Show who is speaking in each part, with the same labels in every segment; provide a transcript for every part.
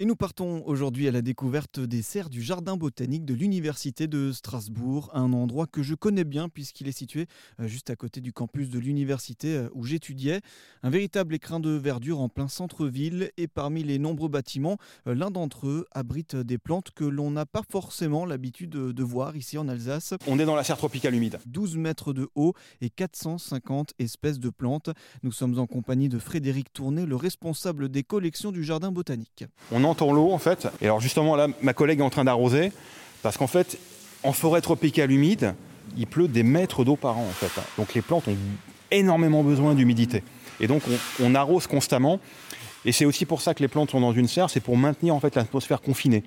Speaker 1: Et nous partons aujourd'hui à la découverte des serres du Jardin botanique de l'Université de Strasbourg, un endroit que je connais bien puisqu'il est situé euh, juste à côté du campus de l'université euh, où j'étudiais. Un véritable écrin de verdure en plein centre-ville et parmi les nombreux bâtiments, euh, l'un d'entre eux abrite des plantes que l'on n'a pas forcément l'habitude de voir ici en Alsace.
Speaker 2: On est dans la serre tropicale humide.
Speaker 1: 12 mètres de haut et 450 espèces de plantes. Nous sommes en compagnie de Frédéric Tourné, le responsable des collections du Jardin botanique
Speaker 2: on entend l'eau en fait. Et alors justement là, ma collègue est en train d'arroser parce qu'en fait, en forêt tropicale humide, il pleut des mètres d'eau par an en fait. Donc les plantes ont énormément besoin d'humidité. Et donc on, arrose constamment. Et c'est aussi pour ça que les plantes sont dans une serre, c'est pour maintenir en fait l'atmosphère confinée.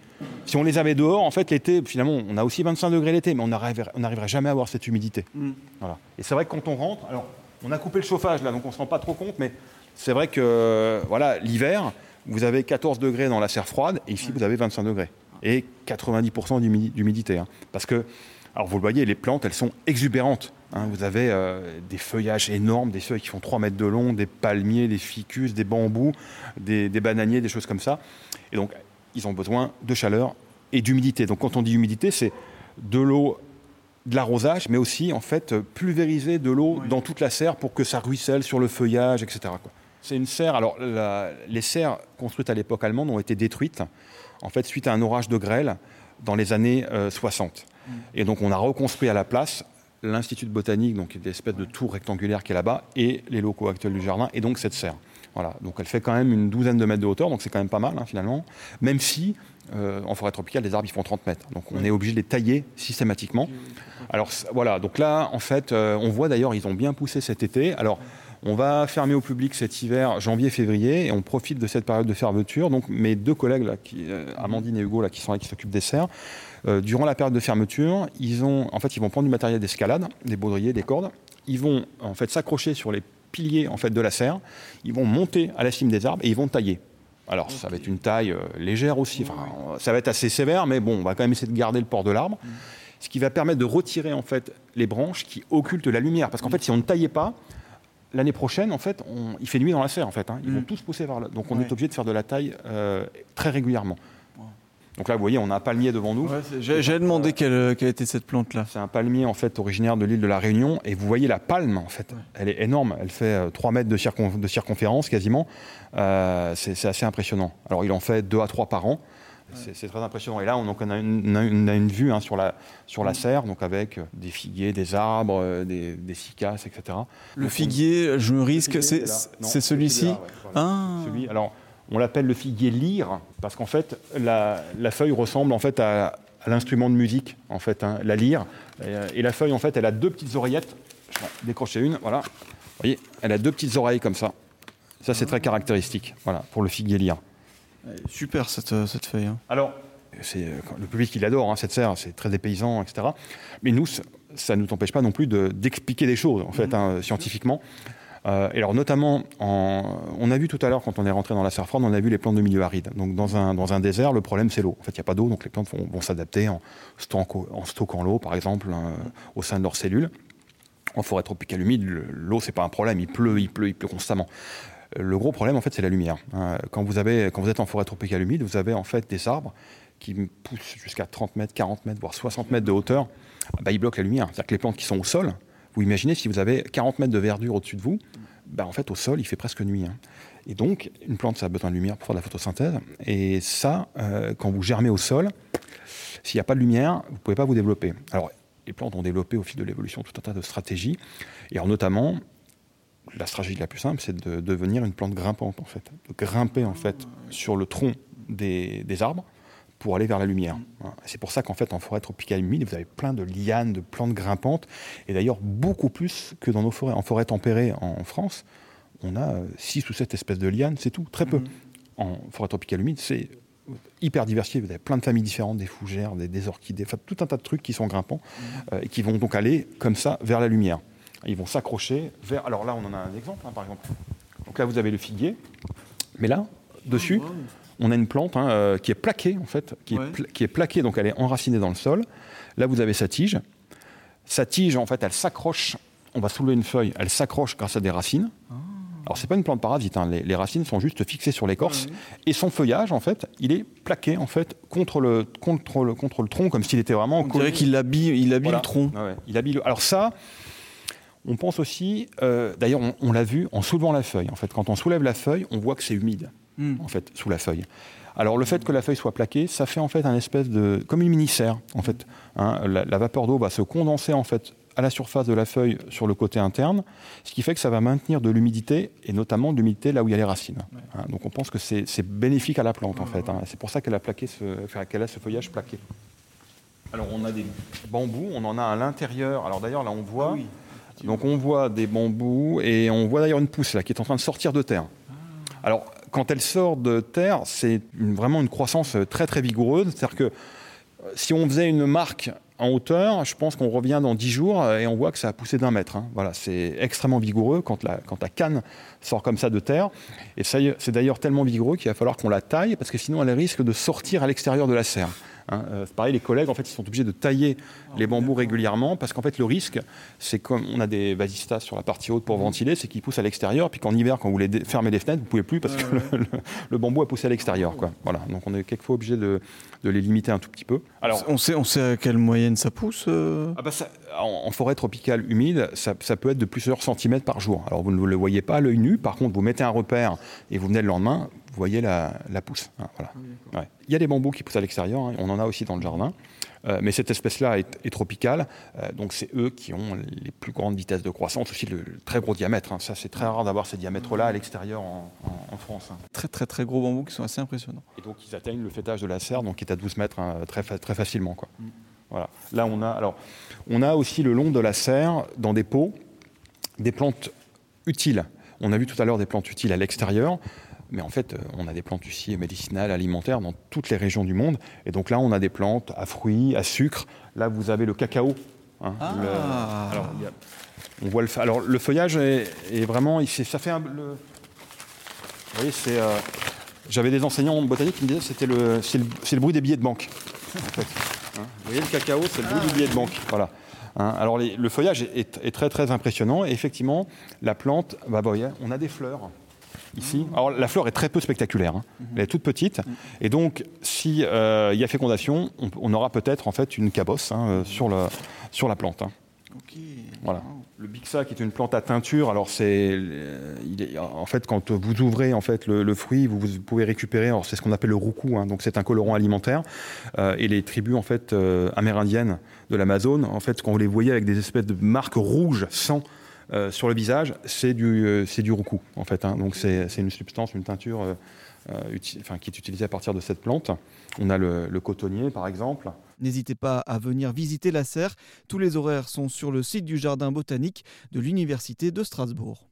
Speaker 2: Si on les avait dehors, en fait l'été, finalement, on a aussi 25 degrés l'été, mais on n'arriverait jamais à avoir cette humidité. Mm. Voilà. Et c'est vrai que quand on rentre, alors on a coupé le chauffage là, donc on ne se rend pas trop compte, mais c'est vrai que voilà, l'hiver, vous avez 14 degrés dans la serre froide, et ici, vous avez 25 degrés. Et 90% d'humidité. Hein. Parce que, alors vous le voyez, les plantes, elles sont exubérantes. Hein. Vous avez euh, des feuillages énormes, des feuilles qui font 3 mètres de long, des palmiers, des ficus, des bambous, des, bananiers, des choses comme ça. Et donc, ils ont besoin de chaleur et d'humidité. Donc, quand on dit humidité, c'est de l'eau de l'arrosage, mais aussi en fait pulvériser de l'eau dans toute la serre pour que ça ruisselle sur le feuillage, etc. Quoi. C'est une serre. Alors, les serres construites à l'époque allemande ont été détruites, en fait, suite à un orage de grêle dans les années 60. Euh, et donc, on a reconstruit à la place l'Institut de botanique, donc des espèces de tour rectangulaire qui est là-bas, et les locaux actuels du jardin, et donc cette serre. Voilà. Donc, elle fait quand même une douzaine de mètres de hauteur, donc c'est quand même pas mal, hein, finalement. Même si, euh, en forêt tropicale, les arbres, ils font 30 mètres. Donc, on est obligé de les tailler systématiquement. Alors, voilà. Donc là, en fait, euh, on voit d'ailleurs, ils ont bien poussé cet été. Alors, on va fermer au public cet hiver, janvier-février, et on profite de cette période de fermeture. Donc mes deux collègues, là, qui, euh, Amandine et Hugo, là, qui sont là, qui s'occupent des serres, euh, durant la période de fermeture, ils, ont, en fait, ils vont prendre du matériel d'escalade, des baudriers, des cordes. Ils vont en fait s'accrocher sur les piliers en fait, de la serre. Ils vont monter à la cime des arbres et ils vont tailler. Alors, ça va être une taille euh, légère aussi. Enfin, ça va être assez sévère, mais bon, on va quand même essayer de garder le port de l'arbre. Mm. Ce qui va permettre de retirer en fait les branches qui occultent la lumière. Parce qu'en fait, si on ne taillait pas, l'année prochaine, en fait, il fait nuit dans la serre, en fait. Hein. Ils vont mm. tous pousser vers là. Donc on est obligé de faire de la taille euh, très régulièrement. Donc là, vous voyez, on a un palmier devant nous.
Speaker 1: J'ai demandé quelle, quelle, était cette plante-là.
Speaker 2: C'est un palmier en fait originaire de l'île de la Réunion, et vous voyez la palme en fait. Elle est énorme. Elle fait 3 euh, mètres de, circonférence quasiment. Euh, c'est assez impressionnant. Alors il en fait 2 à 3 par an. C'est très impressionnant. Et là, on, a, une, vue hein, sur, la, sur la mm. serre, donc avec des figuiers, des arbres, euh, des, des cicasses, etc.
Speaker 1: Le figuier, je me risque, c'est celui-ci
Speaker 2: ah. Alors, on l'appelle le figuier lyre, parce qu'en fait, la, feuille ressemble en fait à, l'instrument de musique, en fait, hein, la lyre. Et, la feuille, en fait, elle a deux petites oreillettes. Je vais décrocher une, voilà. Vous voyez, elle a deux petites oreilles comme ça. Ça, c'est très caractéristique, voilà, pour le figuier lyre.
Speaker 1: Super cette, euh, cette feuille. Hein.
Speaker 2: Alors, c'est euh, le public qui l'adore, hein, cette serre, c'est très dépaysant, etc. Mais nous, ça ne nous empêche pas non plus d'expliquer des choses, en fait, hein, scientifiquement. Euh, et alors, notamment, on a vu tout à l'heure, quand on est rentré dans la serre froide, on a vu les plantes de milieu aride. Donc, dans un, dans un désert, le problème, c'est l'eau. En fait, il n'y a pas d'eau, donc les plantes vont, s'adapter en, en, stockant l'eau, par exemple, au sein de leurs cellules. En forêt tropicale humide, l'eau, c'est pas un problème. Il pleut, il pleut, il pleut constamment. Le gros problème, en fait, c'est la lumière. Hein. Quand vous, êtes en forêt tropicale humide, vous avez en fait des arbres qui poussent jusqu'à 30 mètres, 40 mètres, voire 60 mètres de hauteur. Bah, ils bloquent la lumière. C'est-à-dire que les plantes qui sont au sol, vous imaginez si vous avez 40 mètres de verdure au-dessus de vous, bah, en fait, au sol, il fait presque nuit. Hein. Et donc, une plante, ça a besoin de lumière pour faire de la photosynthèse. Et ça, euh, quand vous germez au sol, s'il n'y a pas de lumière, vous ne pouvez pas vous développer. Alors, les plantes ont développé au fil de l'évolution tout un tas de stratégies. Et alors, notamment, la stratégie la plus simple, c'est de devenir une plante grimpante, en fait. De grimper, en fait, sur le tronc des, arbres pour aller vers la lumière. C'est pour ça qu'en fait, en forêt tropicale humide, vous avez plein de lianes, de plantes grimpantes, et d'ailleurs beaucoup plus que dans nos forêts. En forêt tempérée en France, on a 6 euh, ou 7 espèces de lianes, c'est tout, très peu. Mm-hmm. En forêt tropicale humide, c'est hyper diversifié. Vous avez plein de familles différentes, des fougères, des, orchidées, enfin, tout un tas de trucs qui sont grimpants mm-hmm. euh, et qui vont donc aller comme ça vers la lumière. Ils vont s'accrocher vers. Alors là, on en a un exemple, hein, par exemple. Donc là, vous avez le figuier. Mais là, dessus, on a une plante hein, euh, qui est plaquée, en fait, qui, est qui, est plaquée, donc elle est enracinée dans le sol. Là, vous avez sa tige. Sa tige, en fait, elle s'accroche. On va soulever une feuille, elle s'accroche grâce à des racines. Ah. Alors c'est pas une plante parasite, hein. les, racines sont juste fixées sur l'écorce et son feuillage en fait, il est plaqué en fait contre le contre le contre le tronc comme s'il était vraiment.
Speaker 1: On dirait qu'il habille il habille le tronc.
Speaker 2: il habille. Alors ça. On pense aussi, euh, d'ailleurs, on, l'a vu en soulevant la feuille. En fait, quand on soulève la feuille, on voit que c'est humide, hmm. en fait, sous la feuille. Alors le fait que la feuille soit plaquée, ça fait en fait un espèce de comme une mini serre en fait. Hein. la, la, vapeur d'eau va se condenser en fait à la surface de la feuille sur le côté interne, ce qui fait que ça va maintenir de l'humidité, et notamment de l'humidité là où il y a les racines. Hein, donc on pense que c'est bénéfique à la plante en fait. Hein. C'est pour ça qu'elle a, plaqué ce, qu'elle a ce feuillage plaqué. Alors on a des bambous, on en a à l'intérieur. Alors d'ailleurs là on voit, ah donc on voit des bambous et on voit d'ailleurs une pousse là qui est en train de sortir de terre. Ah. Alors quand elle sort de terre, c'est vraiment une croissance très très vigoureuse. C'est-à-dire que euh, si on faisait une marque en hauteur, je pense qu'on revient dans 10 jours et on voit que ça a poussé d'un mètre. Hein. Voilà, c'est extrêmement vigoureux quand la, quand la canne sort comme ça de terre. Et c'est d'ailleurs tellement vigoureux qu'il va falloir qu'on la taille parce que sinon elle risque de sortir à l'extérieur de la serre. Hein. Euh, pareil, les collègues, en fait, ils sont obligés de tailler les bambous régulièrement parce qu'en fait, le risque, c'est comme on a des vasistas sur la partie haute pour ventiler, c'est qu'ils poussent à l'extérieur. Puis qu'en hiver, quand vous voulez fermer les fenêtres, vous pouvez plus parce que le, bambou a poussé à l'extérieur. Quoi. Voilà. Donc, on est quelquefois obligé de, de, les limiter un tout petit peu.
Speaker 1: Alors, on sait, on sait à quelle moyenne ça pousse euh
Speaker 2: ah bah en, forêt tropicale humide, ça, peut être de plusieurs centimètres par jour. Alors, vous ne le voyez pas à l'œil nu. Par contre, vous mettez un repère et vous venez le lendemain, vous voyez la, pousse. Hein, voilà. Ah Il y a des bambous qui poussent à l'extérieur, hein, on en a aussi dans le jardin. Euh, mais cette espèce-là est, tropicale, euh, donc c'est eux qui ont les plus grandes vitesses de croissance, aussi le, très gros diamètre. Hein. Ça, c'est très rare d'avoir ces diamètres-là à l'extérieur en, France.
Speaker 1: Très, très, très gros bambous qui sont assez impressionnants.
Speaker 2: Et donc, ils atteignent le fêtage de la serre, donc qui est à 12 mètres très, très facilement. Quoi. Mm. Voilà. Là, on a, alors, on a aussi le long de la serre, dans des pots, des plantes utiles. On a vu tout à l'heure des plantes utiles à l'extérieur. Mais en fait, euh, on a des plantes aussi médicinales, alimentaires dans toutes les régions du monde. Et donc là, on a des plantes à fruits, à sucre. Là, vous avez le cacao.
Speaker 1: Hein, ah.
Speaker 2: alors, on voit le, alors, le feuillage est, vraiment. Ça fait un, le, vous voyez, c'est. Euh, j'avais des enseignants en botanique qui me disaient que c'était le, c'est le, bruit des billets de banque. Hein. vous voyez, le cacao, c'est le bruit du billet de banque. Voilà. Hein. alors, le feuillage est, très, très impressionnant. Et effectivement, la plante, bah, bah, on a des fleurs ici. Alors la fleur est très peu spectaculaire, hein. mhm. elle est toute petite, et donc s'il euh, y a fécondation, on, aura peut-être en fait une cabosse hein, euh, sur, le, sur la plante. Hein. Voilà. Le bixa, qui est une plante à teinture, alors c'est, euh, en fait, quand vous ouvrez en fait le, fruit, vous, pouvez récupérer, c'est ce qu'on appelle le roucou, donc c'est un colorant alimentaire. et les tribus en fait amérindiennes de l'Amazone, en fait, quand vous les voyez avec des espèces de marques rouges sans euh, sur le visage, c'est du, euh, c'est du roucou, en fait. Hein. C'est, une substance, une teinture euh, qui est utilisée à partir de cette plante. On a le, le cotonnier, par exemple.
Speaker 1: N'hésitez pas à venir visiter la serre. Tous les horaires sont sur le site du jardin botanique de l'Université de Strasbourg.